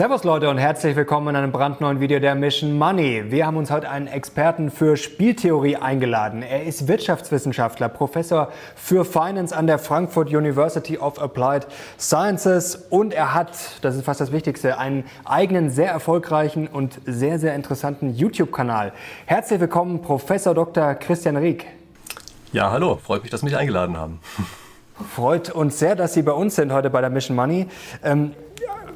Servus Leute und herzlich willkommen in einem brandneuen Video der Mission Money. Wir haben uns heute einen Experten für Spieltheorie eingeladen. Er ist Wirtschaftswissenschaftler, Professor für Finance an der Frankfurt University of Applied Sciences und er hat, das ist fast das Wichtigste, einen eigenen sehr erfolgreichen und sehr, sehr interessanten YouTube-Kanal. Herzlich willkommen Professor Dr. Christian Rieck. Ja, hallo, freut mich, dass Sie mich eingeladen haben. Freut uns sehr, dass Sie bei uns sind heute bei der Mission Money. Ähm,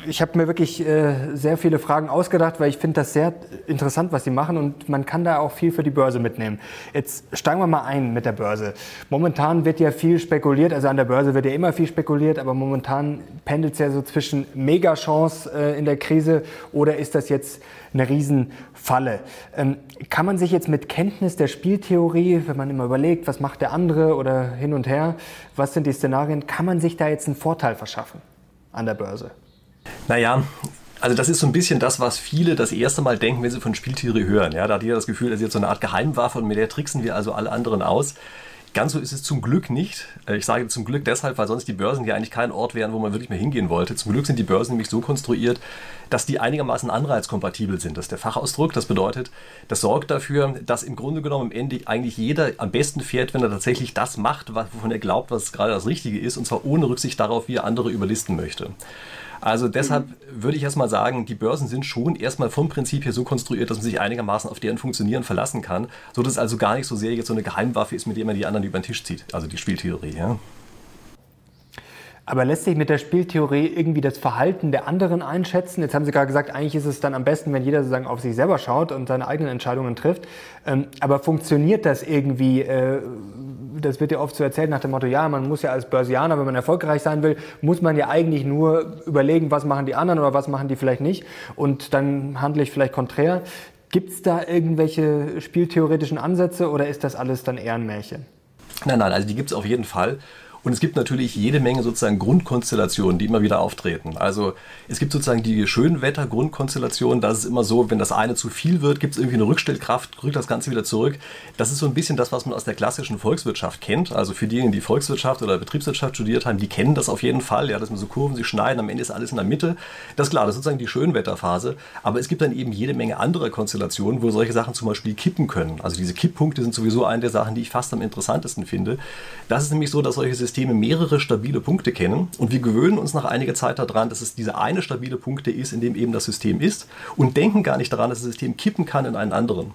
ich habe mir wirklich äh, sehr viele Fragen ausgedacht, weil ich finde das sehr interessant, was Sie machen und man kann da auch viel für die Börse mitnehmen. Jetzt steigen wir mal ein mit der Börse. Momentan wird ja viel spekuliert, also an der Börse wird ja immer viel spekuliert, aber momentan pendelt es ja so zwischen Megachance äh, in der Krise oder ist das jetzt eine Riesenfalle? Ähm, kann man sich jetzt mit Kenntnis der Spieltheorie, wenn man immer überlegt, was macht der andere oder hin und her, was sind die Szenarien, kann man sich da jetzt einen Vorteil verschaffen an der Börse? Naja, also das ist so ein bisschen das, was viele das erste Mal denken, wenn sie von Spieltheorie hören. Ja, da hat jeder das Gefühl, das ist jetzt so eine Art Geheimwaffe und mit der tricksen wir also alle anderen aus. Ganz so ist es zum Glück nicht. Äh, ich sage zum Glück deshalb, weil sonst die Börsen ja eigentlich kein Ort wären, wo man wirklich mehr hingehen wollte. Zum Glück sind die Börsen nämlich so konstruiert, dass die einigermaßen anreizkompatibel sind. Das ist der Fachausdruck. Das bedeutet, das sorgt dafür, dass im Grunde genommen am Ende eigentlich jeder am besten fährt, wenn er tatsächlich das macht, wovon er glaubt, was gerade das Richtige ist, und zwar ohne Rücksicht darauf, wie er andere überlisten möchte. Also deshalb mhm. würde ich erstmal sagen, die Börsen sind schon erstmal vom Prinzip her so konstruiert, dass man sich einigermaßen auf deren Funktionieren verlassen kann, so dass es also gar nicht so sehr jetzt so eine Geheimwaffe ist, mit der man die anderen über den Tisch zieht, also die Spieltheorie. Ja. Aber lässt sich mit der Spieltheorie irgendwie das Verhalten der anderen einschätzen? Jetzt haben Sie gerade gesagt, eigentlich ist es dann am besten, wenn jeder sozusagen auf sich selber schaut und seine eigenen Entscheidungen trifft. Ähm, aber funktioniert das irgendwie? Das wird ja oft so erzählt nach dem Motto, ja, man muss ja als Börsianer, wenn man erfolgreich sein will, muss man ja eigentlich nur überlegen, was machen die anderen oder was machen die vielleicht nicht. Und dann handle ich vielleicht konträr. Gibt es da irgendwelche spieltheoretischen Ansätze oder ist das alles dann eher ein Märchen? Nein, nein, also die gibt es auf jeden Fall. Und es gibt natürlich jede Menge sozusagen Grundkonstellationen, die immer wieder auftreten. Also es gibt sozusagen die Schönwetter-Grundkonstellation. Da ist es immer so, wenn das eine zu viel wird, gibt es irgendwie eine Rückstellkraft, rückt das Ganze wieder zurück. Das ist so ein bisschen das, was man aus der klassischen Volkswirtschaft kennt. Also für diejenigen, die Volkswirtschaft oder Betriebswirtschaft studiert haben, die kennen das auf jeden Fall. Ja, dass man so Kurven, sie schneiden, am Ende ist alles in der Mitte. Das ist klar, das ist sozusagen die Schönwetterphase. Aber es gibt dann eben jede Menge anderer Konstellationen, wo solche Sachen zum Beispiel kippen können. Also diese Kipppunkte sind sowieso eine der Sachen, die ich fast am interessantesten finde. Das ist nämlich so, dass solche Systeme Systeme mehrere stabile Punkte kennen und wir gewöhnen uns nach einiger Zeit daran, dass es diese eine stabile Punkte ist, in dem eben das System ist und denken gar nicht daran, dass das System kippen kann in einen anderen.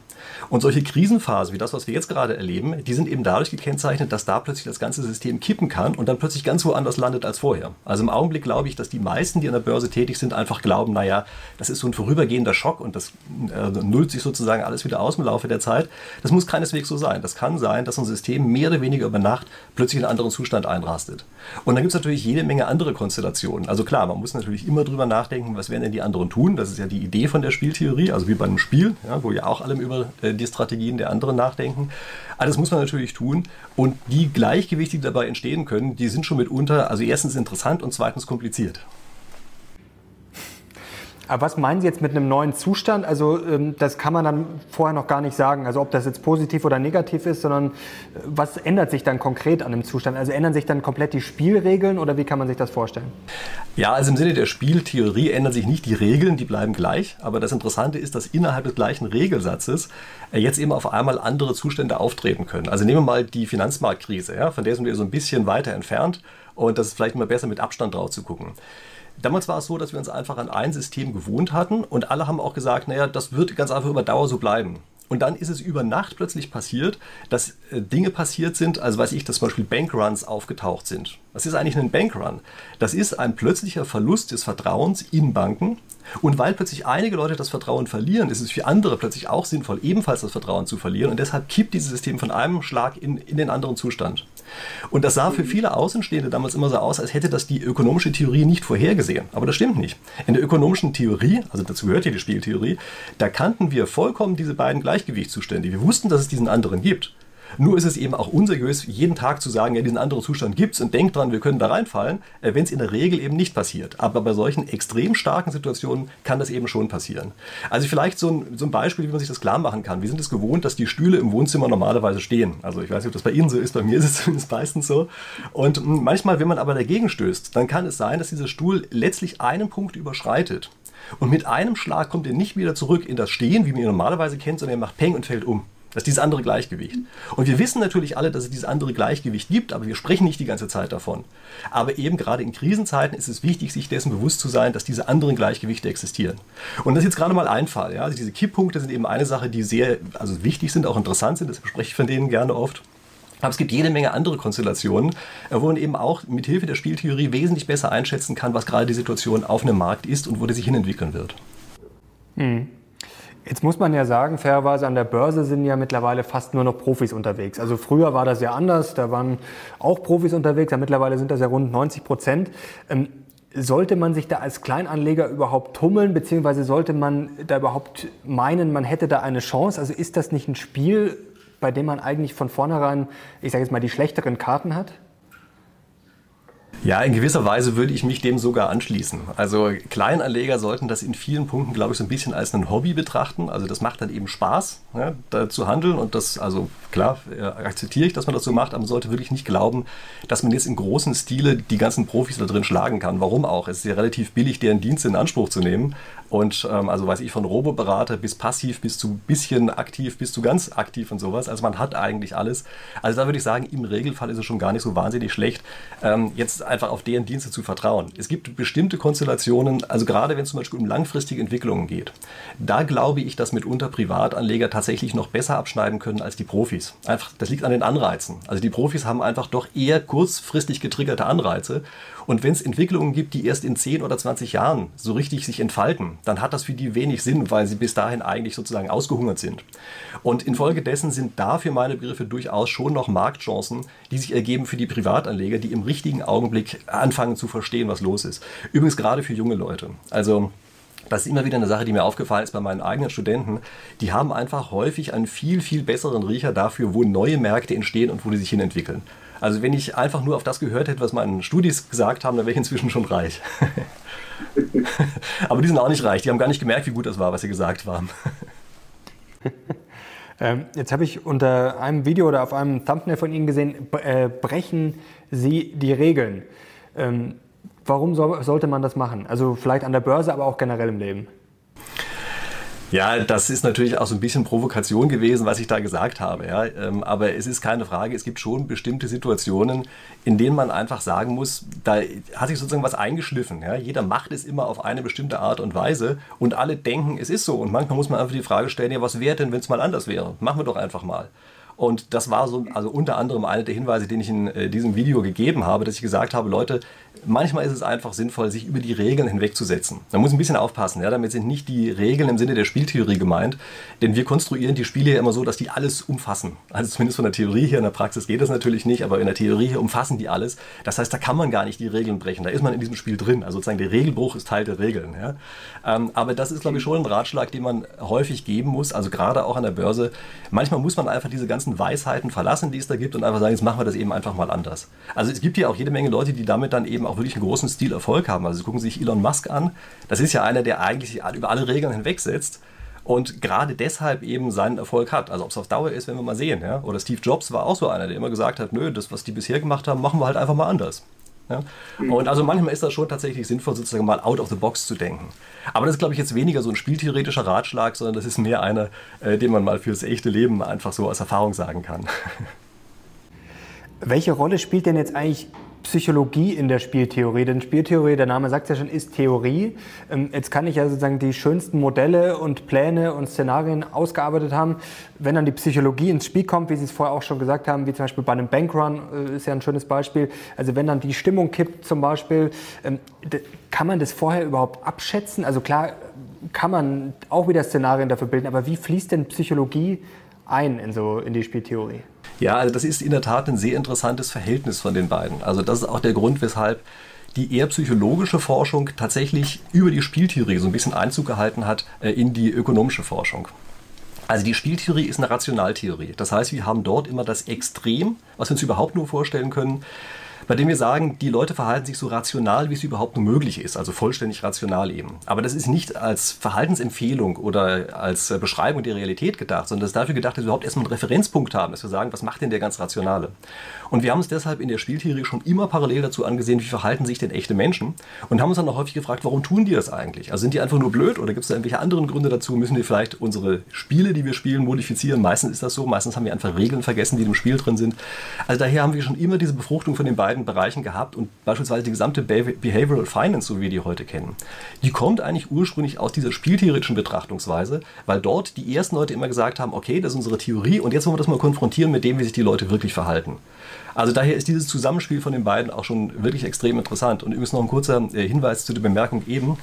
Und solche Krisenphasen wie das, was wir jetzt gerade erleben, die sind eben dadurch gekennzeichnet, dass da plötzlich das ganze System kippen kann und dann plötzlich ganz woanders landet als vorher. Also im Augenblick glaube ich, dass die meisten, die an der Börse tätig sind, einfach glauben, naja, das ist so ein vorübergehender Schock und das äh, nullt sich sozusagen alles wieder aus im Laufe der Zeit. Das muss keineswegs so sein. Das kann sein, dass ein System mehr oder weniger über Nacht plötzlich in einen anderen Zustand einrastet. Und dann gibt es natürlich jede Menge andere Konstellationen. Also klar, man muss natürlich immer drüber nachdenken, was werden denn die anderen tun. Das ist ja die Idee von der Spieltheorie, also wie bei einem Spiel, ja, wo ja auch alle über äh, die Strategien der anderen nachdenken. Alles muss man natürlich tun. Und die Gleichgewichte, die dabei entstehen können, die sind schon mitunter, also erstens interessant und zweitens kompliziert. Aber was meinen Sie jetzt mit einem neuen Zustand? Also ähm, das kann man dann vorher noch gar nicht sagen. Also ob das jetzt positiv oder negativ ist, sondern äh, was ändert sich dann konkret an dem Zustand? Also ändern sich dann komplett die Spielregeln oder wie kann man sich das vorstellen? Ja, also im Sinne der Spieltheorie ändern sich nicht die Regeln, die bleiben gleich. Aber das Interessante ist, dass innerhalb des gleichen Regelsatzes äh, jetzt eben auf einmal andere Zustände auftreten können. Also nehmen wir mal die Finanzmarktkrise, ja, von der sind wir so ein bisschen weiter entfernt und das ist vielleicht immer besser mit Abstand drauf zu gucken. Damals war es so, dass wir uns einfach an ein System gewohnt hatten und alle haben auch gesagt, naja, das wird ganz einfach über Dauer so bleiben. Und dann ist es über Nacht plötzlich passiert, dass äh, Dinge passiert sind, also weiß ich, dass zum Beispiel Bankruns aufgetaucht sind. Was ist eigentlich ein Bankrun? Das ist ein plötzlicher Verlust des Vertrauens in Banken. Und weil plötzlich einige Leute das Vertrauen verlieren, ist es für andere plötzlich auch sinnvoll, ebenfalls das Vertrauen zu verlieren. Und deshalb kippt dieses System von einem Schlag in, in den anderen Zustand. Und das sah für viele Außenstehende damals immer so aus, als hätte das die ökonomische Theorie nicht vorhergesehen. Aber das stimmt nicht. In der ökonomischen Theorie, also dazu gehört ja die Spieltheorie, da kannten wir vollkommen diese beiden Gleichgewichtszustände. Wir wussten, dass es diesen anderen gibt. Nur ist es eben auch unseriös, jeden Tag zu sagen, ja, diesen anderen Zustand gibt es und denkt dran, wir können da reinfallen, äh, wenn es in der Regel eben nicht passiert. Aber bei solchen extrem starken Situationen kann das eben schon passieren. Also vielleicht so ein, so ein Beispiel, wie man sich das klar machen kann. Wir sind es gewohnt, dass die Stühle im Wohnzimmer normalerweise stehen. Also ich weiß nicht, ob das bei Ihnen so ist, bei mir ist es zumindest meistens so. Und hm, manchmal, wenn man aber dagegen stößt, dann kann es sein, dass dieser Stuhl letztlich einen Punkt überschreitet. Und mit einem Schlag kommt er nicht wieder zurück in das Stehen, wie man ihn normalerweise kennt, sondern er macht Peng und fällt um. Das ist dieses andere Gleichgewicht. Und wir wissen natürlich alle, dass es dieses andere Gleichgewicht gibt, aber wir sprechen nicht die ganze Zeit davon. Aber eben gerade in Krisenzeiten ist es wichtig, sich dessen bewusst zu sein, dass diese anderen Gleichgewichte existieren. Und das ist jetzt gerade mal ein Fall. Ja? Also diese Kipppunkte sind eben eine Sache, die sehr also wichtig sind, auch interessant sind. Das spreche ich von denen gerne oft. Aber es gibt jede Menge andere Konstellationen, äh, wo man eben auch mit Hilfe der Spieltheorie wesentlich besser einschätzen kann, was gerade die Situation auf einem Markt ist und wo der sich hinentwickeln wird. Mhm. Jetzt muss man ja sagen, fairerweise an der Börse sind ja mittlerweile fast nur noch Profis unterwegs. Also früher war das ja anders, da waren auch Profis unterwegs, ja mittlerweile sind das ja rund 90 Prozent. Ähm, sollte man sich da als Kleinanleger überhaupt tummeln, beziehungsweise sollte man da überhaupt meinen, man hätte da eine Chance? Also ist das nicht ein Spiel, bei dem man eigentlich von vornherein, ich sage jetzt mal, die schlechteren Karten hat? Ja, in gewisser Weise würde ich mich dem sogar anschließen. Also Kleinanleger sollten das in vielen Punkten, glaube ich, so ein bisschen als ein Hobby betrachten. Also das macht dann eben Spaß, ja, da zu handeln und das, also klar, äh, akzeptiere ich, dass man das so macht, aber man sollte wirklich nicht glauben, dass man jetzt im großen Stile die ganzen Profis da drin schlagen kann. Warum auch? Es ist ja relativ billig, deren Dienste in Anspruch zu nehmen. Und ähm, also weiß ich von Roboberater bis passiv bis zu bisschen aktiv bis zu ganz aktiv und sowas. Also man hat eigentlich alles. Also da würde ich sagen, im Regelfall ist es schon gar nicht so wahnsinnig schlecht, ähm, jetzt einfach auf deren Dienste zu vertrauen. Es gibt bestimmte Konstellationen, also gerade wenn es zum Beispiel um langfristige Entwicklungen geht, da glaube ich, dass mitunter Privatanleger tatsächlich noch besser abschneiden können als die Profis. Einfach, das liegt an den Anreizen. Also die Profis haben einfach doch eher kurzfristig getriggerte Anreize. Und wenn es Entwicklungen gibt, die erst in 10 oder 20 Jahren so richtig sich entfalten, dann hat das für die wenig Sinn, weil sie bis dahin eigentlich sozusagen ausgehungert sind. Und infolgedessen sind da für meine Begriffe durchaus schon noch Marktchancen, die sich ergeben für die Privatanleger, die im richtigen Augenblick anfangen zu verstehen, was los ist. Übrigens gerade für junge Leute. Also das ist immer wieder eine Sache, die mir aufgefallen ist bei meinen eigenen Studenten. Die haben einfach häufig einen viel, viel besseren Riecher dafür, wo neue Märkte entstehen und wo die sich hinentwickeln. Also wenn ich einfach nur auf das gehört hätte, was meine Studis gesagt haben, dann wäre ich inzwischen schon reich. Aber die sind auch nicht reich. Die haben gar nicht gemerkt, wie gut das war, was sie gesagt haben. Ähm, jetzt habe ich unter einem Video oder auf einem Thumbnail von Ihnen gesehen, äh, brechen Sie die Regeln. Ähm, warum sollte man das machen? Also vielleicht an der Börse, aber auch generell im Leben. Ja, das ist natürlich auch so ein bisschen Provokation gewesen, was ich da gesagt habe. Ja. Ähm, aber es ist keine Frage, es gibt schon bestimmte Situationen, in denen man einfach sagen muss, da hat sich sozusagen was eingeschliffen. Ja. Jeder macht es immer auf eine bestimmte Art und Weise und alle denken, es ist so. Und manchmal muss man einfach die Frage stellen, ja, was wäre denn, wenn es mal anders wäre? Machen wir doch einfach mal. Und das war so, also unter anderem einer der Hinweise, den ich in äh, diesem Video gegeben habe, dass ich gesagt habe, Leute, manchmal ist es einfach sinnvoll, sich über die Regeln hinwegzusetzen. Man muss ein bisschen aufpassen, ja, damit sind nicht die Regeln im Sinne der Spieltheorie gemeint, denn wir konstruieren die Spiele ja immer so, dass die alles umfassen. Also zumindest von der Theorie her, in der Praxis geht das natürlich nicht, aber in der Theorie her umfassen die alles. Das heißt, da kann man gar nicht die Regeln brechen, da ist man in diesem Spiel drin. Also sozusagen der Regelbruch ist Teil der Regeln. Ja. Ähm, aber das ist, glaube ich, schon ein Ratschlag, den man häufig geben muss, also gerade auch an der Börse. Manchmal muss man einfach diese ganzen Weisheiten verlassen, die es da gibt und einfach sagen, jetzt machen wir das eben einfach mal anders. Also es gibt ja auch jede Menge Leute, die damit dann eben auch wirklich einen großen Stil Erfolg haben. Also gucken Sie sich Elon Musk an. Das ist ja einer, der eigentlich über alle Regeln hinwegsetzt und gerade deshalb eben seinen Erfolg hat. Also ob es auf Dauer ist, werden wir mal sehen. Ja? Oder Steve Jobs war auch so einer, der immer gesagt hat, nö, das, was die bisher gemacht haben, machen wir halt einfach mal anders. Ja? Und also manchmal ist das schon tatsächlich sinnvoll, sozusagen mal out of the box zu denken. Aber das ist, glaube ich, jetzt weniger so ein spieltheoretischer Ratschlag, sondern das ist mehr einer, äh, den man mal fürs echte Leben einfach so aus Erfahrung sagen kann. Welche Rolle spielt denn jetzt eigentlich Psychologie in der Spieltheorie. Denn Spieltheorie, der Name sagt ja schon, ist Theorie. Ähm, jetzt kann ich ja sozusagen die schönsten Modelle und Pläne und Szenarien ausgearbeitet haben. Wenn dann die Psychologie ins Spiel kommt, wie Sie es vorher auch schon gesagt haben, wie zum Beispiel bei einem Bankrun, äh, ist ja ein schönes Beispiel. Also wenn dann die Stimmung kippt zum Beispiel, ähm, kann man das vorher überhaupt abschätzen? Also klar kann man auch wieder Szenarien dafür bilden, aber wie fließt denn Psychologie ein in, so, in die Spieltheorie? Ja, also das ist in der Tat ein sehr interessantes Verhältnis von den beiden. Also das ist auch der Grund, weshalb die eher psychologische Forschung tatsächlich über die Spieltheorie so ein bisschen Einzug gehalten hat äh, in die ökonomische Forschung. Also die Spieltheorie ist eine Rationaltheorie. Das heißt, wir haben dort immer das Extrem, was wir uns überhaupt nur vorstellen können. Bei dem wir sagen, die Leute verhalten sich so rational, wie es überhaupt nur möglich ist, also vollständig rational eben. Aber das ist nicht als Verhaltensempfehlung oder als äh, Beschreibung der Realität gedacht, sondern das ist dafür gedacht, dass wir überhaupt erstmal einen Referenzpunkt haben, dass wir sagen, was macht denn der ganz Rationale? Und wir haben uns deshalb in der Spieltheorie schon immer parallel dazu angesehen, wie verhalten sich denn echte Menschen und haben uns dann auch häufig gefragt, warum tun die das eigentlich? Also sind die einfach nur blöd oder gibt es da irgendwelche anderen Gründe dazu? Müssen wir vielleicht unsere Spiele, die wir spielen, modifizieren? Meistens ist das so, meistens haben wir einfach Regeln vergessen, die im Spiel drin sind. Also daher haben wir schon immer diese Befruchtung von den beiden Bereichen gehabt und beispielsweise die gesamte Behavioral Finance, so wie wir die heute kennen, die kommt eigentlich ursprünglich aus dieser spieltheoretischen Betrachtungsweise, weil dort die ersten Leute immer gesagt haben, okay, das ist unsere Theorie und jetzt wollen wir das mal konfrontieren mit dem, wie sich die Leute wirklich verhalten. Also daher ist dieses Zusammenspiel von den beiden auch schon wirklich extrem interessant. Und übrigens noch ein kurzer äh, Hinweis zu der Bemerkung eben.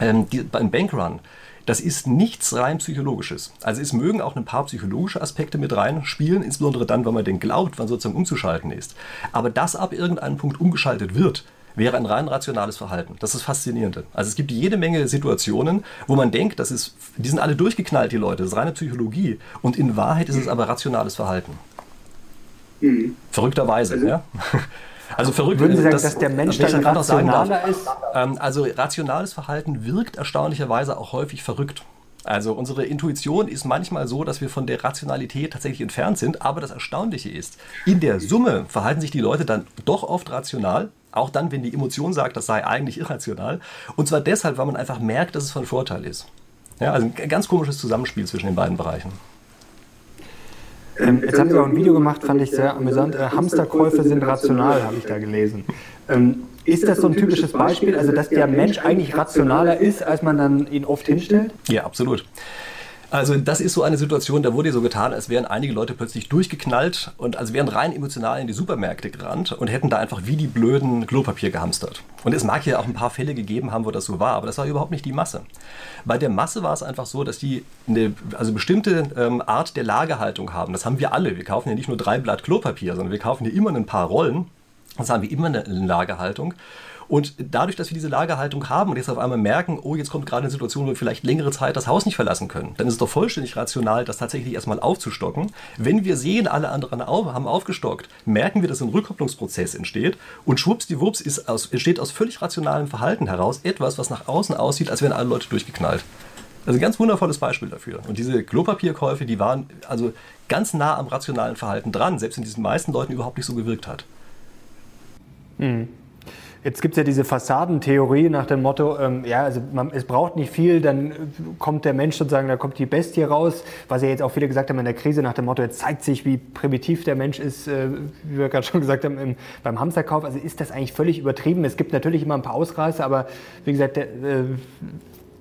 Ähm, die, beim Bankrun, das ist nichts rein psychologisches. Also es mögen auch ein paar psychologische Aspekte mit reinspielen, insbesondere dann, wenn man den glaubt, wann sozusagen umzuschalten ist. Aber dass ab irgendeinem Punkt umgeschaltet wird, wäre ein rein rationales Verhalten. Das ist faszinierend. Also es gibt jede Menge Situationen, wo man denkt, das ist, die sind alle durchgeknallt, die Leute, das ist reine Psychologie. Und in Wahrheit ist es aber rationales Verhalten. Mhm. Verrückterweise, also, ja. Also verrückt. Würden Sie sagen, das, dass der Mensch dann rationaler ist? Ähm, also rationales Verhalten wirkt erstaunlicherweise auch häufig verrückt. Also unsere Intuition ist manchmal so, dass wir von der Rationalität tatsächlich entfernt sind, aber das Erstaunliche ist, in der Summe verhalten sich die Leute dann doch oft rational, auch dann, wenn die Emotion sagt, das sei eigentlich irrational. Und zwar deshalb, weil man einfach merkt, dass es von Vorteil ist. Ja, also ein ganz komisches Zusammenspiel zwischen den beiden Bereichen. Ähm, jetzt haben Sie auch ein Video gemacht, fand ich sehr amüsant. Äh, Hamsterkäufe sind rational, habe ich da gelesen. Ähm, ist das so ein typisches Beispiel, also dass der Mensch eigentlich rationaler ist, als man dann ihn oft hinstellt? Ja, absolut. Also das ist so eine Situation, da wurde so getan, als wären einige Leute plötzlich durchgeknallt und als wären rein emotional in die Supermärkte gerannt und hätten da einfach wie die blöden Klopapier gehamstert. Und es mag ja auch ein paar Fälle gegeben haben, wo das so war, aber das war überhaupt nicht die Masse. Bei der Masse war es einfach so, dass die eine also bestimmte ähm, Art der Lagerhaltung haben. Das haben wir alle. Wir kaufen ja nicht nur drei Blatt Klopapier, sondern wir kaufen hier immer ein paar Rollen. Das haben wir immer eine Lagerhaltung. Und dadurch, dass wir diese Lagerhaltung haben und jetzt auf einmal merken, oh, jetzt kommt gerade eine Situation, wo wir vielleicht längere Zeit das Haus nicht verlassen können, dann ist es doch vollständig rational, das tatsächlich erstmal aufzustocken. Wenn wir sehen, alle anderen haben aufgestockt, merken wir, dass ein Rückkopplungsprozess entsteht und schwuppsdiwupps ist aus, entsteht aus völlig rationalem Verhalten heraus etwas, was nach außen aussieht, als wären alle Leute durchgeknallt. Also ein ganz wundervolles Beispiel dafür. Und diese Klopapierkäufe, die waren also ganz nah am rationalen Verhalten dran, selbst wenn diesen meisten Leuten überhaupt nicht so gewirkt hat. Mhm. Jetzt gibt es ja diese Fassadentheorie nach dem Motto, ähm, ja, also man, es braucht nicht viel, dann kommt der Mensch sozusagen, da kommt die Bestie raus, was ja jetzt auch viele gesagt haben in der Krise nach dem Motto, jetzt zeigt sich, wie primitiv der Mensch ist, äh, wie wir gerade schon gesagt haben, im, beim Hamsterkauf. Also ist das eigentlich völlig übertrieben. Es gibt natürlich immer ein paar Ausreißer, aber wie gesagt, der, äh,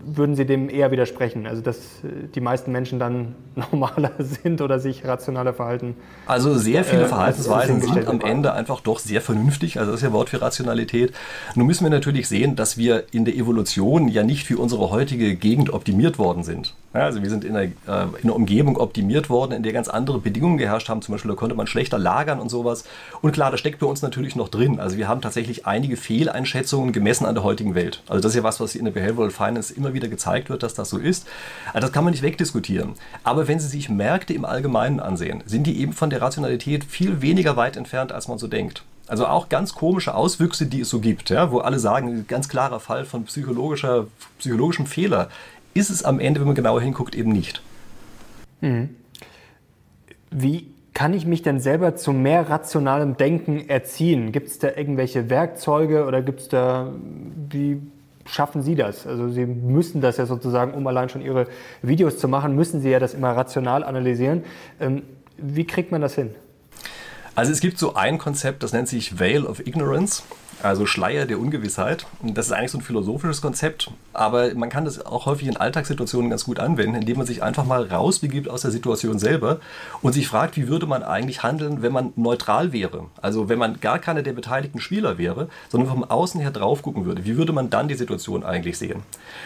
würden Sie dem eher widersprechen? Also, dass äh, die meisten Menschen dann normaler sind oder sich rationaler verhalten? Also, sehr viele äh, Verhaltensweisen sind am Ende einfach doch sehr vernünftig. Also, das ist ja Wort für Rationalität. Nun müssen wir natürlich sehen, dass wir in der Evolution ja nicht für unsere heutige Gegend optimiert worden sind. Ja, also wir sind in einer, äh, in einer, Umgebung optimiert worden, in der ganz andere Bedingungen geherrscht haben. Zum Beispiel, da konnte man schlechter lagern und sowas. Und klar, das steckt bei uns natürlich noch drin. Also wir haben tatsächlich einige Fehleinschätzungen gemessen an der heutigen Welt. Also das ist ja was, was in der Behavioral Finance immer wieder gezeigt wird, dass das so ist. Also das kann man nicht wegdiskutieren. Aber wenn Sie sich Märkte im Allgemeinen ansehen, sind die eben von der Rationalität viel weniger weit entfernt, als man so denkt. Also auch ganz komische Auswüchse, die es so gibt, ja, wo alle sagen, ganz klarer Fall von psychologischer, psychologischem Fehler ist es am Ende, wenn man genauer hinguckt, eben nicht. Mhm. Wie kann ich mich denn selber zu mehr rationalem Denken erziehen? Gibt es da irgendwelche Werkzeuge oder gibt es da, wie schaffen Sie das? Also Sie müssen das ja sozusagen, um allein schon Ihre Videos zu machen, müssen Sie ja das immer rational analysieren. Ähm, wie kriegt man das hin? Also es gibt so ein Konzept, das nennt sich Veil of Ignorance also Schleier der Ungewissheit. Das ist eigentlich so ein philosophisches Konzept, aber man kann das auch häufig in Alltagssituationen ganz gut anwenden, indem man sich einfach mal rausbegibt aus der Situation selber und sich fragt, wie würde man eigentlich handeln, wenn man neutral wäre. Also wenn man gar keiner der beteiligten Spieler wäre, sondern vom Außen her drauf gucken würde. Wie würde man dann die Situation eigentlich sehen?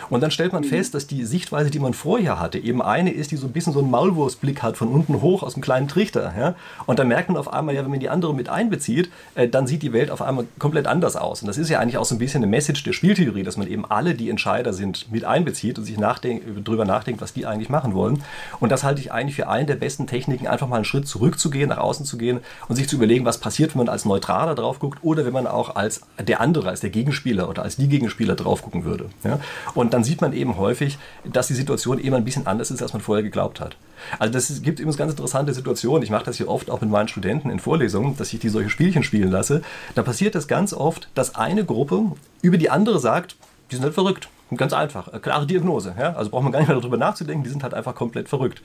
Und dann stellt man mhm. fest, dass die Sichtweise, die man vorher hatte, eben eine ist, die so ein bisschen so einen Maulwurfsblick hat, von unten hoch aus einem kleinen Trichter. Ja? Und dann merkt man auf einmal, ja, wenn man die andere mit einbezieht, äh, dann sieht die Welt auf einmal komplett anders aus. Und das ist ja eigentlich auch so ein bisschen eine Message der Spieltheorie, dass man eben alle, die Entscheider sind, mit einbezieht und sich nachdenk drüber nachdenkt, was die eigentlich machen wollen. Und das halte ich eigentlich für einen der besten Techniken, einfach mal einen Schritt zurückzugehen, nach außen zu gehen und sich zu überlegen, was passiert, wenn man als Neutraler drauf guckt oder wenn man auch als der andere, als der Gegenspieler oder als die Gegenspieler drauf gucken würde. Ja? Und dann sieht man eben häufig, dass die Situation eben ein bisschen anders ist, als man vorher geglaubt hat. Also das gibt übrigens ganz interessante Situationen. Ich mache das hier oft auch mit meinen Studenten in Vorlesungen, dass ich die solche Spielchen spielen lasse. Da passiert es ganz oft, dass eine Gruppe über die andere sagt, die sind halt verrückt. Ganz einfach, klare Diagnose. Ja? Also braucht man gar nicht mehr darüber nachzudenken, die sind halt einfach komplett verrückt.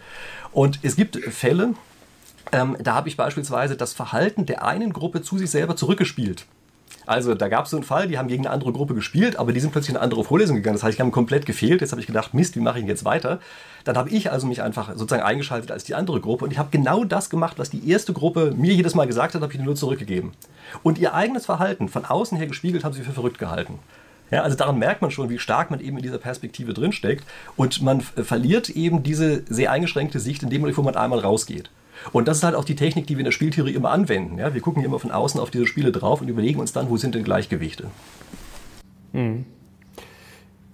Und es gibt Fälle, ähm, da habe ich beispielsweise das Verhalten der einen Gruppe zu sich selber zurückgespielt. Also da gab es so einen Fall, die haben gegen eine andere Gruppe gespielt, aber die sind plötzlich in eine andere Vorlesung gegangen. Das heißt, ich habe komplett gefehlt. Jetzt habe ich gedacht, Mist, wie mache ich jetzt weiter? Dann habe ich also mich einfach sozusagen eingeschaltet als die andere Gruppe und ich habe genau das gemacht, was die erste Gruppe mir jedes Mal gesagt hat, habe ich nur zurückgegeben. Und ihr eigenes Verhalten von außen her gespiegelt haben sie für verrückt gehalten. Ja, also daran merkt man schon, wie stark man eben in dieser Perspektive drinsteckt und man verliert eben diese sehr eingeschränkte Sicht in dem Moment, wo man einmal rausgeht. Und das ist halt auch die Technik, die wir in der Spieltheorie immer anwenden. Ja? Wir gucken hier immer von außen auf diese Spiele drauf und überlegen uns dann, wo sind denn Gleichgewichte. Mhm.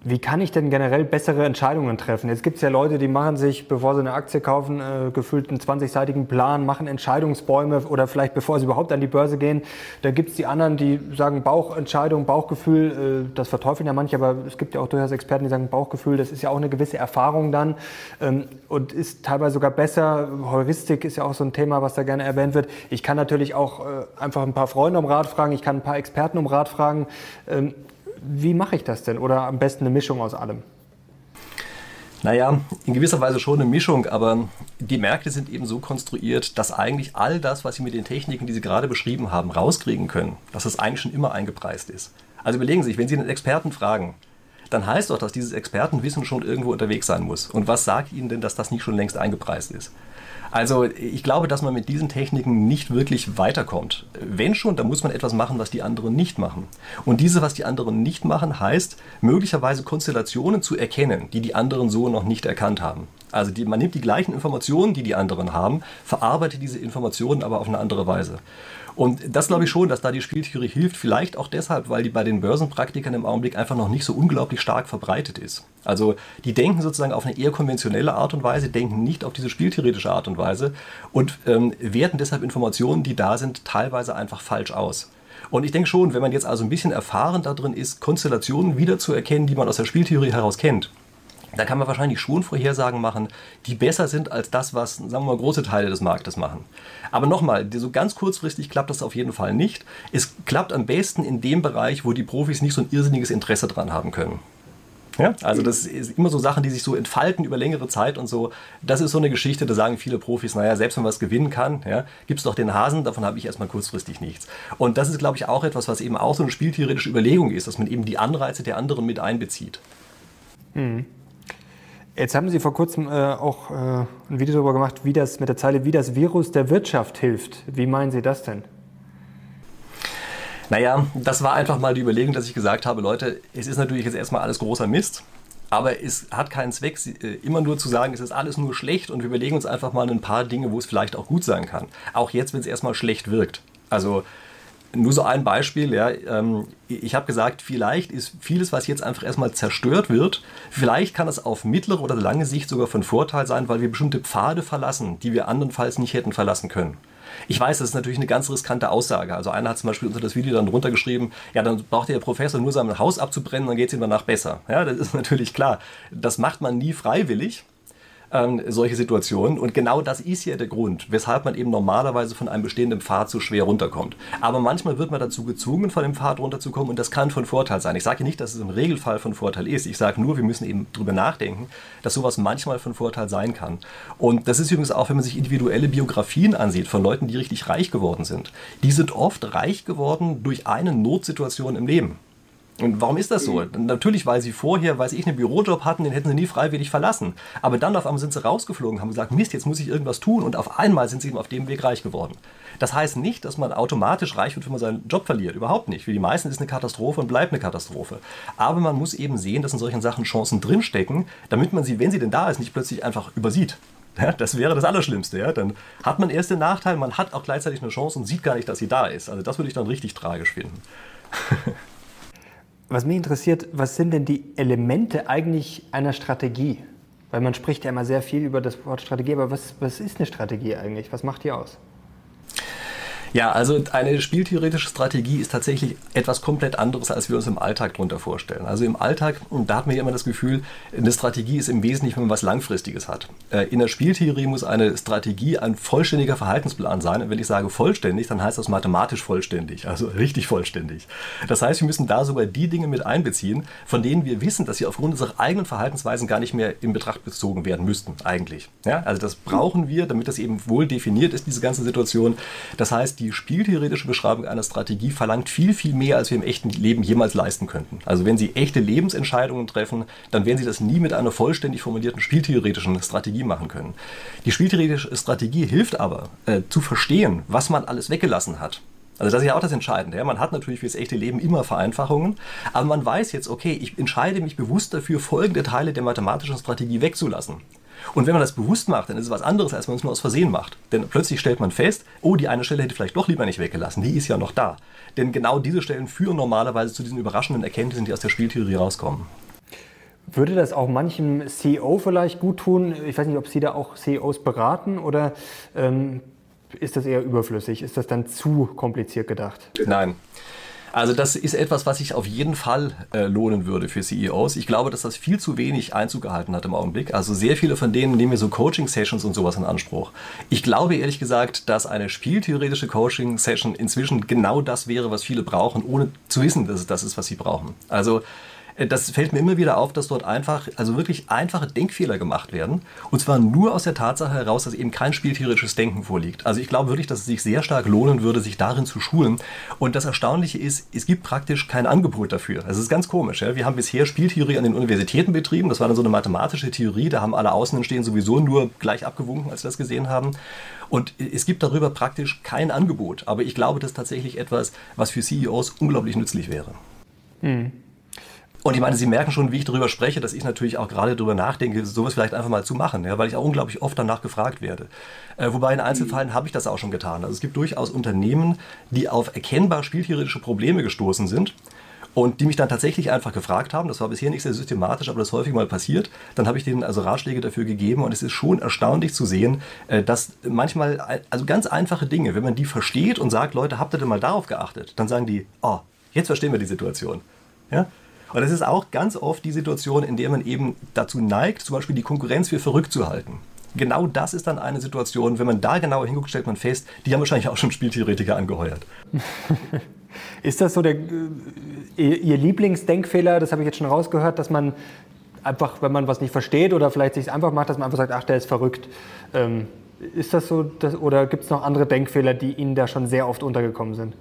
Wie kann ich denn generell bessere Entscheidungen treffen? Jetzt gibt es ja Leute, die machen sich, bevor sie eine Aktie kaufen, äh, gefühlt einen 20-seitigen Plan, machen Entscheidungsbäume oder vielleicht bevor sie überhaupt an die Börse gehen. Da gibt es die anderen, die sagen Bauchentscheidung, Bauchgefühl, äh, das verteufeln ja manche, aber es gibt ja auch durchaus Experten, die sagen Bauchgefühl, das ist ja auch eine gewisse Erfahrung dann ähm, und ist teilweise sogar besser. Heuristik ist ja auch so ein Thema, was da gerne erwähnt wird. Ich kann natürlich auch äh, einfach ein paar Freunde um Rat fragen, ich kann ein paar Experten um Rat fragen. Ähm, wie mache ich das denn? Oder am besten eine Mischung aus allem? Naja, in gewisser Weise schon eine Mischung, aber die Märkte sind eben so konstruiert, dass eigentlich all das, was Sie mit den Techniken, die Sie gerade beschrieben haben, rauskriegen können, dass das eigentlich schon immer eingepreist ist. Also überlegen Sie sich, wenn Sie einen Experten fragen, dann heißt doch, dass dieses Expertenwissen schon irgendwo unterwegs sein muss. Und was sagt Ihnen denn, dass das nicht schon längst eingepreist ist? Also ich glaube, dass man mit diesen Techniken nicht wirklich weiterkommt. Wenn schon, dann muss man etwas machen, was die anderen nicht machen. Und diese, was die anderen nicht machen, heißt möglicherweise Konstellationen zu erkennen, die die anderen so noch nicht erkannt haben. Also die, man nimmt die gleichen Informationen, die die anderen haben, verarbeitet diese Informationen aber auf eine andere Weise. Und das glaube ich schon, dass da die Spieltheorie hilft. Vielleicht auch deshalb, weil die bei den Börsenpraktikern im Augenblick einfach noch nicht so unglaublich stark verbreitet ist. Also die denken sozusagen auf eine eher konventionelle Art und Weise, denken nicht auf diese spieltheoretische Art und Weise und ähm, werten deshalb Informationen, die da sind, teilweise einfach falsch aus. Und ich denke schon, wenn man jetzt also ein bisschen erfahren darin ist, Konstellationen wiederzuerkennen, die man aus der Spieltheorie heraus kennt, da kann man wahrscheinlich schon Vorhersagen machen, die besser sind als das, was, sagen wir mal, große Teile des Marktes machen. Aber nochmal, so ganz kurzfristig klappt das auf jeden Fall nicht. Es klappt am besten in dem Bereich, wo die Profis nicht so ein irrsinniges Interesse dran haben können. Ja, also das ist immer so Sachen, die sich so entfalten über längere Zeit und so. Das ist so eine Geschichte, da sagen viele Profis, naja, selbst wenn man was gewinnen kann, ja, gibt es doch den Hasen, davon habe ich erstmal kurzfristig nichts. Und das ist, glaube ich, auch etwas, was eben auch so eine spieltheoretische Überlegung ist, dass man eben die Anreize der anderen mit einbezieht. Mhm. Jetzt haben Sie vor kurzem äh, auch äh, ein Video darüber gemacht, wie das mit der Zeile, wie das Virus der Wirtschaft hilft. Wie meinen Sie das denn? Naja, das war einfach mal die Überlegung, dass ich gesagt habe, Leute, es ist natürlich jetzt erstmal alles großer Mist. Aber es hat keinen Zweck, äh, immer nur zu sagen, es ist alles nur schlecht und wir überlegen uns einfach mal ein paar Dinge, wo es vielleicht auch gut sein kann. Auch jetzt, wenn es erstmal schlecht wirkt. Also nur so ein Beispiel, ja, ähm, ich habe gesagt, vielleicht ist vieles, was jetzt einfach erstmal zerstört wird, vielleicht kann es auf mittlere oder lange Sicht sogar von Vorteil sein, weil wir bestimmte Pfade verlassen, die wir andernfalls nicht hätten verlassen können. Ich weiß, das ist natürlich eine ganz riskante Aussage. Also einer hat zum Beispiel unter das Video dann drunter geschrieben, ja, dann braucht der Professor nur sein Haus abzubrennen, dann geht es ihm danach besser. Ja, das ist natürlich klar. Das macht man nie freiwillig ähm, solche Situationen. Und genau das ist ja der Grund, weshalb man eben normalerweise von einem bestehenden Pfad so schwer runterkommt. Aber manchmal wird man dazu gezwungen, von dem Pfad runterzukommen und das kann von Vorteil sein. Ich sage nicht, dass es im Regelfall von Vorteil ist. Ich sage nur, wir müssen eben drüber nachdenken, dass sowas manchmal von Vorteil sein kann. Und das ist übrigens auch, wenn man sich individuelle Biografien ansieht von Leuten, die richtig reich geworden sind. Die sind oft reich geworden durch eine Notsituation im Leben. Und warum ist das so? Natürlich, weil sie vorher, weiß ich, einen Bürojob hatten, den hätten sie nie freiwillig verlassen. Aber dann auf einmal sind sie rausgeflogen, haben gesagt, Mist, jetzt muss ich irgendwas tun. Und auf einmal sind sie eben auf dem Weg reich geworden. Das heißt nicht, dass man automatisch reich wird, wenn man seinen Job verliert. Überhaupt nicht. Für die meisten ist es eine Katastrophe und bleibt eine Katastrophe. Aber man muss eben sehen, dass in solchen Sachen Chancen drinstecken, damit man sie, wenn sie denn da ist, nicht plötzlich einfach übersieht. Ja, das wäre das Allerschlimmste. Ja? Dann hat man erst den Nachteil, man hat auch gleichzeitig eine Chance und sieht gar nicht, dass sie da ist. Also das würde ich dann richtig tragisch finden. was mich interessiert, was sind denn die Elemente eigentlich einer Strategie? Weil man spricht ja immer sehr viel über das Wort Strategie, aber was, was ist eine Strategie eigentlich? Was macht die aus? Ja, also eine spieltheoretische Strategie ist tatsächlich etwas komplett anderes, als wir uns im Alltag darunter vorstellen. Also im Alltag, da hat man ja immer das Gefühl, eine Strategie ist im Wesentlichen, wenn man was Langfristiges hat. Äh, in der Spieltheorie muss eine Strategie ein vollständiger Verhaltensplan sein. Und wenn ich sage vollständig, dann heißt das mathematisch vollständig, also richtig vollständig. Das heißt, wir müssen da sogar die Dinge mit einbeziehen, von denen wir wissen, dass sie aufgrund unserer eigenen Verhaltensweisen gar nicht mehr in Betracht gezogen werden müssten, eigentlich. Ja, also das brauchen wir, damit das eben wohl definiert ist, diese ganze Situation. Das heißt, die spieltheoretische Beschreibung einer Strategie verlangt viel, viel mehr, als wir im echten Leben jemals leisten könnten. Also wenn Sie echte Lebensentscheidungen treffen, dann werden Sie das nie mit einer vollständig formulierten spieltheoretischen Strategie machen können. Die spieltheoretische Strategie hilft aber, äh, zu verstehen, was man alles weggelassen hat. Also das ist ja auch das Entscheidende. Ja? Man hat natürlich für das echte Leben immer Vereinfachungen, aber man weiß jetzt, okay, ich entscheide mich bewusst dafür, folgende Teile der mathematischen Strategie wegzulassen. Und wenn man das bewusst macht, dann ist es was anderes, als wenn man es nur aus Versehen macht. Denn plötzlich stellt man fest, oh, die eine Stelle hätte vielleicht doch lieber nicht weggelassen, die ist ja noch da. Denn genau diese Stellen führen normalerweise zu diesen überraschenden Erkenntnissen, die aus der Spieltheorie rauskommen. Würde das auch manchem CEO vielleicht gut tun? Ich weiß nicht, ob Sie da auch CEOs beraten oder ähm, ist das eher überflüssig? Ist das dann zu kompliziert gedacht? Nein. Also das ist etwas, was sich auf jeden Fall äh, lohnen würde für CEOs. Ich glaube, dass das viel zu wenig Einzug gehalten hat im Augenblick. Also sehr viele von denen nehmen wir so Coaching-Sessions und sowas in Anspruch. Ich glaube ehrlich gesagt, dass eine spieltheoretische Coaching-Session inzwischen genau das wäre, was viele brauchen, ohne zu wissen, dass es das ist, was sie brauchen. Also das fällt mir immer wieder auf, dass dort einfach, also wirklich einfache Denkfehler gemacht werden. Und zwar nur aus der Tatsache heraus, dass eben kein spieltheoretisches Denken vorliegt. Also ich glaube wirklich, dass es sich sehr stark lohnen würde, sich darin zu schulen. Und das Erstaunliche ist, es gibt praktisch kein Angebot dafür. Das ist ganz komisch. Ja? Wir haben bisher Spieltheorie an den Universitäten betrieben. Das war dann so eine mathematische Theorie. Da haben alle Außenstehenden sowieso nur gleich abgewunken, als sie das gesehen haben. Und es gibt darüber praktisch kein Angebot. Aber ich glaube, das ist tatsächlich etwas, was für CEOs unglaublich nützlich wäre. Mhm. Und ich meine, Sie merken schon, wie ich darüber spreche, dass ich natürlich auch gerade darüber nachdenke, sowas vielleicht einfach mal zu machen, ja, weil ich auch unglaublich oft danach gefragt werde. Äh, wobei in Einzelfällen habe ich das auch schon getan. Also es gibt durchaus Unternehmen, die auf erkennbar spieltheoretische Probleme gestoßen sind und die mich dann tatsächlich einfach gefragt haben. Das war bisher nicht sehr systematisch, aber das ist häufig mal passiert. Dann habe ich denen also Ratschläge dafür gegeben und es ist schon erstaunlich zu sehen, äh, dass manchmal, also ganz einfache Dinge, wenn man die versteht und sagt, Leute, habt ihr denn mal darauf geachtet? Dann sagen die, oh, jetzt verstehen wir die Situation. Ja? Und das ist auch ganz oft die Situation, in der man eben dazu neigt, zum Beispiel die Konkurrenz für verrückt zu halten. Genau das ist dann eine Situation, wenn man da genauer hinguckt, stellt man fest, die haben wahrscheinlich auch schon Spieltheoretiker angeheuert. ist das so der, äh, Ihr Lieblingsdenkfehler, das habe ich jetzt schon rausgehört, dass man einfach, wenn man was nicht versteht oder vielleicht sich einfach macht, dass man einfach sagt, ach, der ist verrückt. Ähm, ist das so, dass, oder gibt es noch andere Denkfehler, die Ihnen da schon sehr oft untergekommen sind?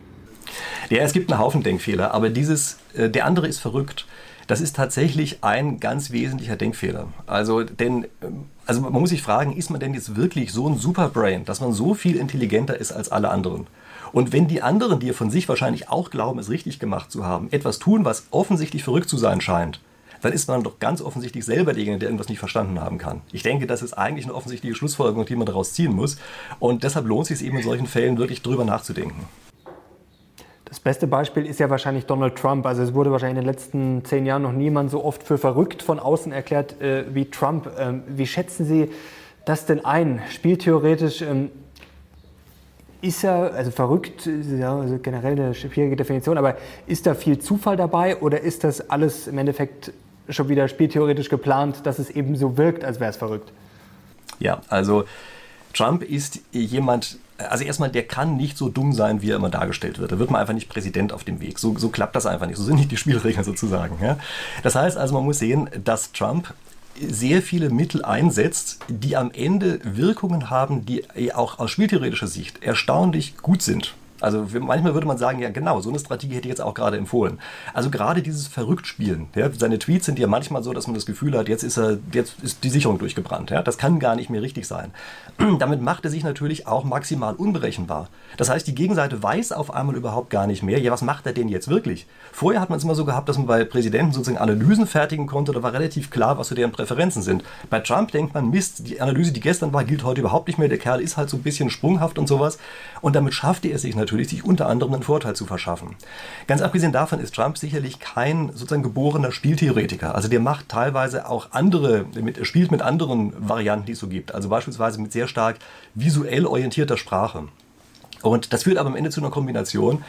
Ja, es gibt einen Haufen Denkfehler, aber dieses, äh, der andere ist verrückt. Das ist tatsächlich ein ganz wesentlicher Denkfehler. Also, denn, ähm, also man muss sich fragen, ist man denn jetzt wirklich so ein Superbrain, dass man so viel intelligenter ist als alle anderen? Und wenn die anderen, die von sich wahrscheinlich auch glauben, es richtig gemacht zu haben, etwas tun, was offensichtlich verrückt zu sein scheint, dann ist man doch ganz offensichtlich selber derjenige, der irgendwas nicht verstanden haben kann. Ich denke, das ist eigentlich eine offensichtliche Schlussfolgerung, die man daraus ziehen muss. Und deshalb lohnt es sich eben in solchen Fällen wirklich drüber nachzudenken. Das beste Beispiel ist ja wahrscheinlich Donald Trump. Also es wurde wahrscheinlich in den letzten zehn Jahren noch niemand so oft für verrückt von außen erklärt äh, wie Trump. Ähm, wie schätzen Sie das denn ein? Spieltheoretisch ähm, ist er, also verrückt, ja, also generell eine schwierige Definition, aber ist da viel Zufall dabei oder ist das alles im Endeffekt schon wieder spieltheoretisch geplant, dass es eben so wirkt, als wäre es verrückt? Ja, also Trump ist jemand, also erstmal, der kann nicht so dumm sein, wie er immer dargestellt wird. Da wird man einfach nicht Präsident auf dem Weg. So, so klappt das einfach nicht. So sind nicht die Spielregeln sozusagen. Ja? Das heißt also, man muss sehen, dass Trump sehr viele Mittel einsetzt, die am Ende Wirkungen haben, die auch aus spieltheoretischer Sicht erstaunlich gut sind. Also manchmal würde man sagen, ja genau, so eine Strategie hätte ich jetzt auch gerade empfohlen. Also gerade dieses Verrücktspielen. Ja, seine Tweets sind ja manchmal so, dass man das Gefühl hat, jetzt ist, er, jetzt ist die Sicherung durchgebrannt. Ja, das kann gar nicht mehr richtig sein. Damit macht er sich natürlich auch maximal unberechenbar. Das heißt, die Gegenseite weiß auf einmal überhaupt gar nicht mehr, ja, was macht er denn jetzt wirklich? Vorher hat man es immer so gehabt, dass man bei Präsidenten sozusagen Analysen fertigen konnte, da war relativ klar, was so deren Präferenzen sind. Bei Trump denkt man, Mist, die Analyse, die gestern war, gilt heute überhaupt nicht mehr. Der Kerl ist halt so ein bisschen sprunghaft und sowas. Und damit schafft er es sich natürlich, sich unter anderem einen Vorteil zu verschaffen. Ganz abgesehen davon ist Trump sicherlich kein sozusagen geborener Spieltheoretiker. Also der macht teilweise auch andere, mit, spielt mit anderen Varianten, die es so gibt. Also beispielsweise mit sehr stark visuell orientierter Sprache. Und das führt aber am Ende zu einer Kombination,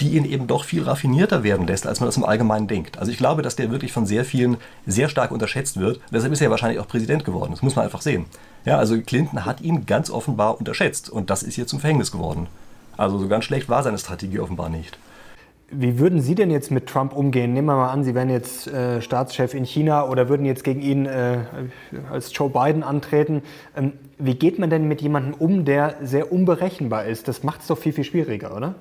die ihn eben doch viel raffinierter werden lässt, als man das im Allgemeinen denkt. Also ich glaube, dass der wirklich von sehr vielen sehr stark unterschätzt wird. Deshalb ist er wahrscheinlich auch Präsident geworden. Das muss man einfach sehen. Ja, also Clinton hat ihn ganz offenbar unterschätzt und das ist hier zum Verhängnis geworden. Also so ganz schlecht war seine Strategie offenbar nicht. Wie würden Sie denn jetzt mit Trump umgehen? Nehmen wir mal an, Sie wären jetzt äh, Staatschef in China oder würden jetzt gegen ihn äh, als Joe Biden antreten. Ähm, wie geht man denn mit jemandem um, der sehr unberechenbar ist? Das macht es doch viel, viel schwieriger, oder?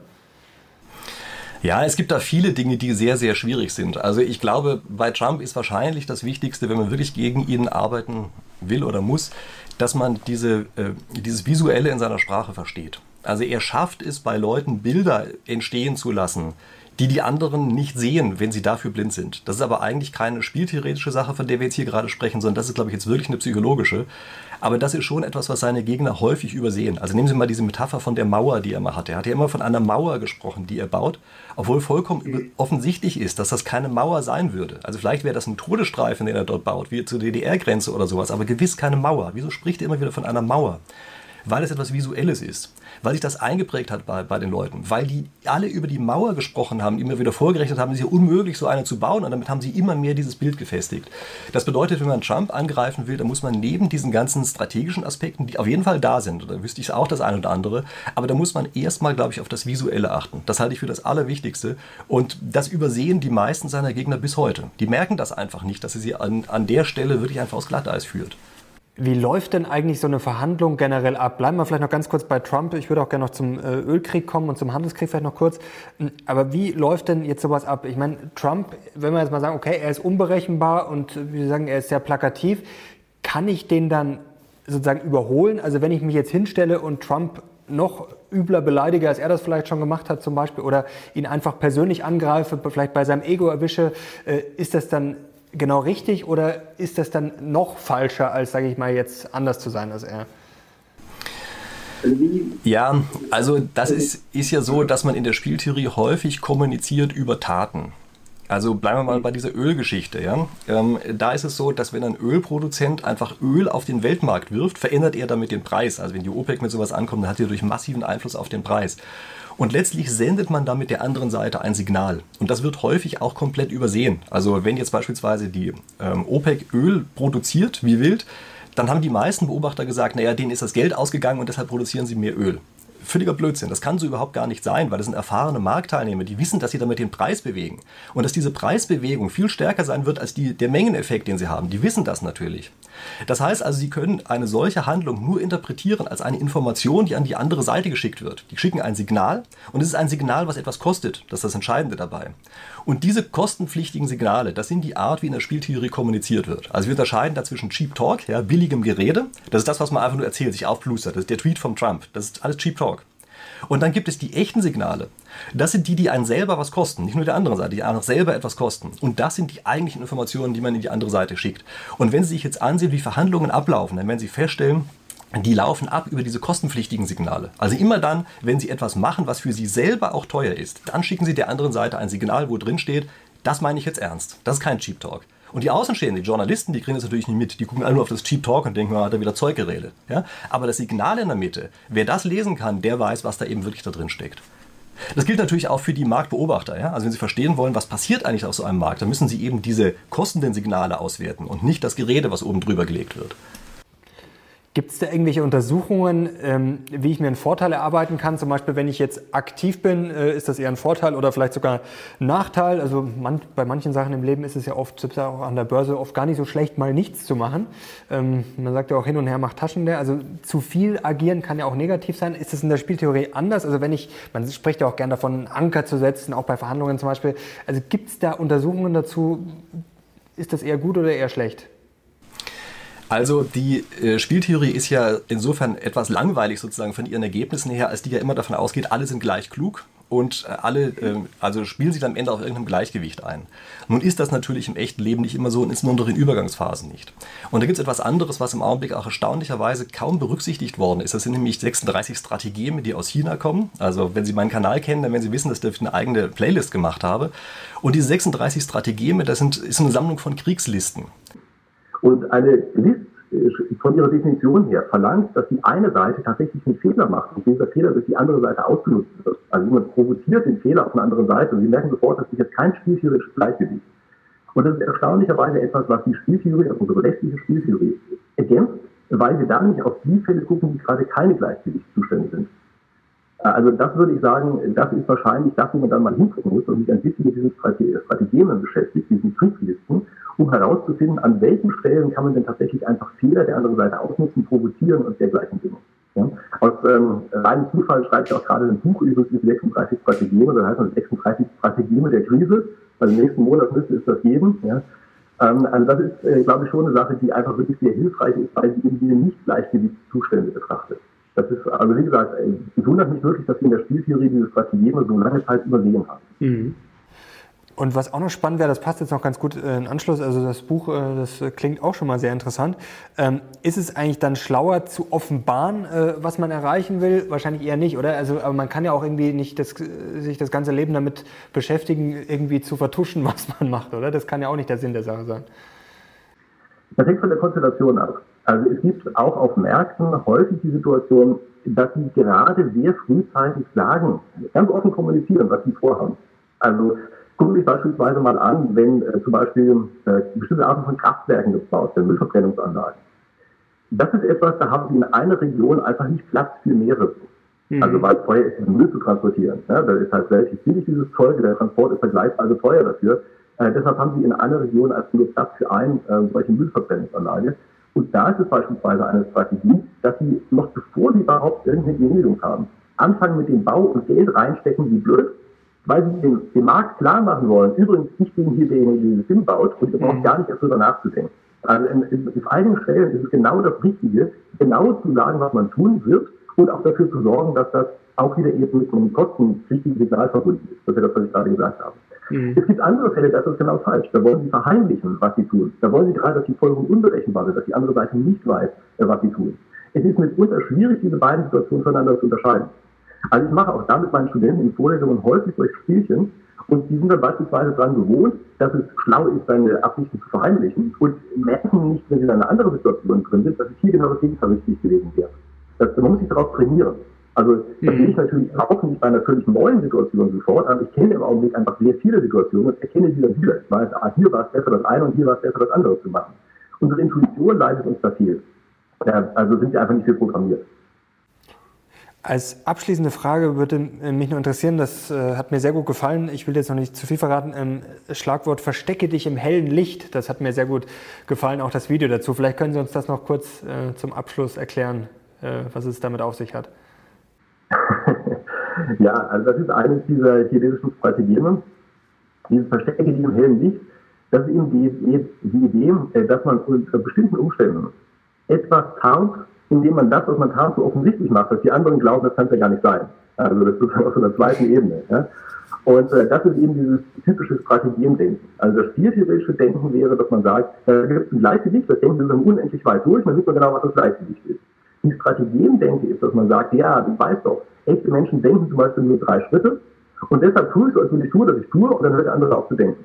Ja, es gibt da viele Dinge, die sehr, sehr schwierig sind. Also ich glaube, bei Trump ist wahrscheinlich das Wichtigste, wenn man wirklich gegen ihn arbeiten will oder muss, dass man diese, äh, dieses Visuelle in seiner Sprache versteht. Also er schafft es, bei Leuten Bilder entstehen zu lassen, die die anderen nicht sehen, wenn sie dafür blind sind. Das ist aber eigentlich keine spieltheoretische Sache, von der wir jetzt hier gerade sprechen, sondern das ist, glaube ich, jetzt wirklich eine psychologische. Aber das ist schon etwas, was seine Gegner häufig übersehen. Also nehmen Sie mal diese Metapher von der Mauer, die er mal hatte. Er hat ja immer von einer Mauer gesprochen, die er baut, obwohl vollkommen offensichtlich ist, dass das keine Mauer sein würde. Also vielleicht wäre das ein Todesstreifen, den er dort baut, wie zur DDR-Grenze oder sowas, aber gewiss keine Mauer. Wieso spricht er immer wieder von einer Mauer? Weil es etwas Visuelles ist weil sich das eingeprägt hat bei, bei den Leuten, weil die alle über die Mauer gesprochen haben, immer wieder vorgerechnet haben, es ist ja unmöglich, so eine zu bauen und damit haben sie immer mehr dieses Bild gefestigt. Das bedeutet, wenn man Trump angreifen will, dann muss man neben diesen ganzen strategischen Aspekten, die auf jeden Fall da sind, oder wüsste ich auch das eine oder andere, aber da muss man erstmal, glaube ich, auf das Visuelle achten. Das halte ich für das Allerwichtigste und das übersehen die meisten seiner Gegner bis heute. Die merken das einfach nicht, dass er sie an, an der Stelle wirklich einfach aus Glatteis führt. Wie läuft denn eigentlich so eine Verhandlung generell ab? Bleiben wir vielleicht noch ganz kurz bei Trump. Ich würde auch gerne noch zum äh, Ölkrieg kommen und zum Handelskrieg vielleicht noch kurz. Hm, aber wie läuft denn jetzt sowas ab? Ich meine, Trump, wenn wir jetzt mal sagen, okay, er ist unberechenbar und wir sagen, er ist sehr plakativ, kann ich den dann sozusagen überholen? Also wenn ich mich jetzt hinstelle und Trump noch übler beleidige, als er das vielleicht schon gemacht hat zum Beispiel, oder ihn einfach persönlich angreife, vielleicht bei seinem Ego erwische, äh, ist das dann genau richtig oder ist das dann noch falscher, als, sage ich mal, jetzt anders zu sein als er? Ja, also das ist, ist ja so, dass man in der Spieltheorie häufig kommuniziert über Taten. Also bleiben wir mal bei dieser Ölgeschichte. Ja? Ähm, da ist es so, dass wenn ein Ölproduzent einfach Öl auf den Weltmarkt wirft, verändert er damit den Preis. Also wenn die OPEC mit sowas ankommt, dann hat er durch massiven Einfluss auf den Preis. Und letztlich sendet man damit der anderen Seite ein Signal. Und das wird häufig auch komplett übersehen. Also wenn jetzt beispielsweise die ähm, OPEC Öl produziert, wie wild, dann haben die meisten Beobachter gesagt, naja, denen ist das Geld ausgegangen und deshalb produzieren sie mehr Öl völliger Blödsinn. Das kann so überhaupt gar nicht sein, weil das sind erfahrene Marktteilnehmer, die wissen, dass sie damit den Preis bewegen. Und dass diese Preisbewegung viel stärker sein wird als die, der Mengeneffekt, den sie haben. Die wissen das natürlich. Das heißt also, sie können eine solche Handlung nur interpretieren als eine Information, die an die andere Seite geschickt wird. Die schicken ein Signal und es ist ein Signal, was etwas kostet. Das ist das Entscheidende dabei. Und diese kostenpflichtigen Signale, das sind die Art, wie in der Spieltheorie kommuniziert wird. Also wir unterscheiden da zwischen Cheap Talk, ja, billigem Gerede. Das ist das, was man einfach nur erzählt, sich aufplustert. Das ist der Tweet von Trump. Das ist alles Cheap Talk. Und dann gibt es die echten Signale. Das sind die, die einen selber was kosten, nicht nur der anderen Seite, die einen selber etwas kosten. Und das sind die eigentlichen Informationen, die man in die andere Seite schickt. Und wenn Sie sich jetzt ansehen, wie Verhandlungen ablaufen, dann werden Sie feststellen, die laufen ab über diese kostenpflichtigen Signale. Also immer dann, wenn Sie etwas machen, was für Sie selber auch teuer ist, dann schicken Sie der anderen Seite ein Signal, wo drin steht, das meine ich jetzt ernst. Das ist kein Cheap Talk. Und die Außenstehenden, die Journalisten, die kriegen das natürlich nicht mit. Die gucken alle nur auf das Cheap Talk und denken, ah, hat er wieder Zeug geredet. Ja? Aber das Signal in der Mitte, wer das lesen kann, der weiß, was da eben wirklich da drin steckt. Das gilt natürlich auch für die Marktbeobachter. Ja? Also wenn Sie verstehen wollen, was passiert eigentlich auf so einem Markt, dann müssen Sie eben diese kostenden Signale auswerten und nicht das Gerede, was oben drüber gelegt wird. Gibt es da irgendwelche Untersuchungen, ähm, wie ich mir einen Vorteil erarbeiten kann? Zum Beispiel, wenn ich jetzt aktiv bin, äh, ist das eher ein Vorteil oder vielleicht sogar ein Nachteil? Also man, bei manchen Sachen im Leben ist es ja oft, selbst auch an der Börse, oft gar nicht so schlecht, mal nichts zu machen. Ähm, man sagt ja auch hin und her macht Taschen leer. Also zu viel agieren kann ja auch negativ sein. Ist das in der Spieltheorie anders? Also wenn ich, man spricht ja auch gerne davon, einen Anker zu setzen, auch bei Verhandlungen zum Beispiel. Also gibt es da Untersuchungen dazu? Ist das eher gut oder eher schlecht? Also die äh, Spieltheorie ist ja insofern etwas langweilig sozusagen von ihren Ergebnissen her, als die ja immer davon ausgeht, alle sind gleich klug und äh, alle äh, also spielen sich dann am Ende auf irgendeinem Gleichgewicht ein. Nun ist das natürlich im echten Leben nicht immer so und insbesondere in Übergangsphasen nicht. Und da gibt es etwas anderes, was im Augenblick auch erstaunlicherweise kaum berücksichtigt worden ist. Das sind nämlich 36 Strategeme, die aus China kommen. Also wenn Sie meinen Kanal kennen, dann werden Sie wissen, dass ich eine eigene Playlist gemacht habe. Und diese 36 Strategeme, das sind, ist eine Sammlung von Kriegslisten. Und eine List äh, von ihrer Definition her verlangt, dass die eine Seite tatsächlich einen Fehler macht und dieser Fehler durch die andere Seite ausgenutzt wird. Also jemand provoziert den Fehler auf einer anderen Seite und sie merken sofort, dass sich jetzt kein spieltheoretisches Gleichgewicht. Und das ist erstaunlicherweise etwas, was die Spieltheorie, also unsere westliche Spieltheorie, ergänzt, weil wir da nicht auf die Fälle gucken, die gerade keine Gleichgewichtszustände sind. Also das würde ich sagen, das ist wahrscheinlich das, wo man dann mal hingucken muss und sich ein bisschen mit diesen Strategien beschäftigt, diesen Kriegslisten um herauszufinden, an welchen Stellen kann man denn tatsächlich einfach Fehler der anderen Seite ausnutzen, provozieren und dergleichen Dinge. Ja? Aus ähm, reinem Zufall schreibt ich auch gerade ein Buch über die 36 Strategien, das heißt also 36 Strategien der Krise. Also nächsten Monat müsste es das geben. Ja? Ähm, also das ist, äh, glaube ich, schon eine Sache, die einfach wirklich sehr hilfreich ist, weil sie eben diese nicht Gleichgewichtszustände betrachtet. Das ist, also wie gesagt, es wundert mich wirklich, dass wir in der Spieltheorie diese Strategien so lange Zeit übersehen haben. Mhm. Und was auch noch spannend wäre, das passt jetzt noch ganz gut äh, in Anschluss, also das Buch, äh, das äh, klingt auch schon mal sehr interessant. Ähm, ist es eigentlich dann schlauer zu offenbaren, was man erreichen will? Wahrscheinlich eher nicht, oder? Also, aber man kann ja auch irgendwie nicht das, sich das ganze Leben damit beschäftigen, irgendwie zu vertuschen, was man macht, oder? Das kann ja auch nicht der Sinn der Sache sein. Das hängt von der Konstellation ab. Also es gibt auch auf Märkten häufig die Situation, dass sie gerade sehr frühzeitig sagen, ganz offen kommunizieren, was sie vorhaben. Also Gucken Sie sich beispielsweise mal an, wenn äh, zum Beispiel äh, bestimmte Arten von Kraftwerken gebaut werden, Müllverbrennungsanlagen. Das ist etwas, da haben Sie in einer Region einfach nicht Platz für mehrere. Mhm. Also weil teuer ist, Müll zu transportieren. Ja, da ist halt relativ billig dieses Zeug, der Transport ist vergleichsweise teuer dafür. Äh, deshalb haben Sie in einer Region als nur Platz für eine äh, solche Müllverbrennungsanlage. Und da ist es beispielsweise eine Strategie, dass Sie noch bevor Sie überhaupt irgendeine Genehmigung haben, anfangen mit dem Bau und Geld reinstecken, wie blöd, weil sie den, den Markt klar machen wollen. Übrigens, ich bin hier derjenige, der Sim baut und ihr braucht mhm. gar nicht darüber nachzudenken. Also in, in, auf einigen Stellen ist es genau das Richtige, genau zu sagen, was man tun wird und auch dafür zu sorgen, dass das auch wieder eben mit einem kostenpflichtigen Signal verbunden ist. Das ist ja das, was ich gerade gesagt habe. Mhm. Es gibt andere Fälle, da ist das genau falsch. Da wollen sie verheimlichen, was sie tun. Da wollen sie gerade, dass die Folgerung unberechenbar ist, dass die andere Seite nicht weiß, äh, was sie tun. Es ist mitunter schwierig, diese beiden Situationen voneinander zu unterscheiden. Also ich mache auch da mit meinen Studenten in Vorlesungen häufig solche Spielchen und die sind dann beispielsweise daran gewohnt, dass es schlau ist, seine Absichten zu verheimlichen und merken nicht, wenn sie in einer anderen Situation drin sind, dass es hier genau das Gegenteil richtig gewesen wäre. Das, man muss sich darauf trainieren. Also das mhm. ich natürlich auch nicht bei einer völlig neuen Situation sofort, aber ich kenne im Augenblick einfach sehr viele Situationen und erkenne sie dann wieder. Ich weiß, ah, hier war es besser, das eine und hier war es besser, das andere zu machen. Unsere Intuition leidet uns da viel. Also sind wir einfach nicht viel programmiert. Als abschließende Frage würde mich nur interessieren, das äh, hat mir sehr gut gefallen, ich will jetzt noch nicht zu viel verraten, ähm, Schlagwort Verstecke dich im hellen Licht, das hat mir sehr gut gefallen, auch das Video dazu. Vielleicht können Sie uns das noch kurz äh, zum Abschluss erklären, äh, was es damit auf sich hat. ja, also das ist eines dieser chinesischen Strategien, dieses Verstecke dich im hellen Licht, das ist eben die, die Idee, dass man unter bestimmten Umständen etwas tarnt, indem man das, was man tat, so offensichtlich macht, dass die anderen glauben, das kann es ja gar nicht sein. Also das ist auf einer zweiten Ebene. Ja? Und äh, das ist eben dieses typische Strategiendenken. Also das spieltheoretische Denken wäre, dass man sagt, äh, gibt es ein Gleichgewicht, das denken wir dann unendlich weit durch, man sieht man genau, was das Gleichgewicht ist. Die Strategiendenke ist, dass man sagt, ja, du weißt doch, echte Menschen denken zum Beispiel nur drei Schritte und deshalb tue ich so, als würde ich tue, dass ich tue und dann hört der andere auf zu denken.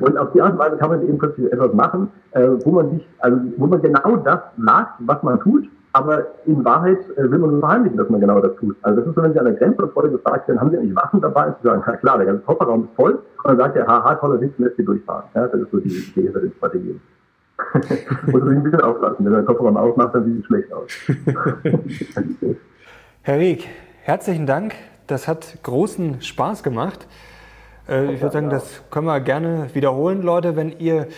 Und auf die Art und Weise kann man eben plötzlich etwas machen, äh, wo man sich, also wo man genau das sagt, was man tut, aber in Wahrheit äh, will man nur verheimlichen, dass man genau das tut. Also das ist so, wenn Sie an der Grenzkontrolle gefragt werden, haben Sie eigentlich Waffen dabei? Und Sie sagen, na klar, der ganze Kofferraum ist voll. Und dann sagt der, haha, toller Witz, lässt Sie durchfahren. Ja, das ist so die Idee hinter den Strategien. Muss man sich ein bisschen aufpassen. Wenn er den Kofferraum aufmacht, dann sieht es schlecht aus. Herr Rieck, herzlichen Dank. Das hat großen Spaß gemacht. Äh, ich würde sagen, das können wir gerne wiederholen, Leute. Wenn ihr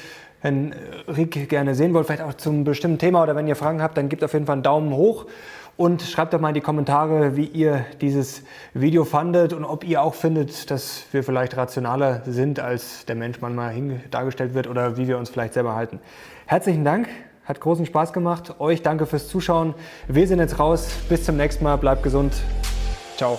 Herrn Rieck gerne sehen wollt, vielleicht auch zum bestimmten Thema oder wenn ihr Fragen habt, dann gebt auf jeden Fall einen Daumen hoch und schreibt doch mal in die Kommentare, wie ihr dieses Video fandet und ob ihr auch findet, dass wir vielleicht rationaler sind, als der Mensch manchmal dargestellt wird oder wie wir uns vielleicht selber halten. Herzlichen Dank, hat großen Spaß gemacht. Euch danke fürs Zuschauen. Wir sind jetzt raus. Bis zum nächsten Mal. Bleibt gesund. Ciao.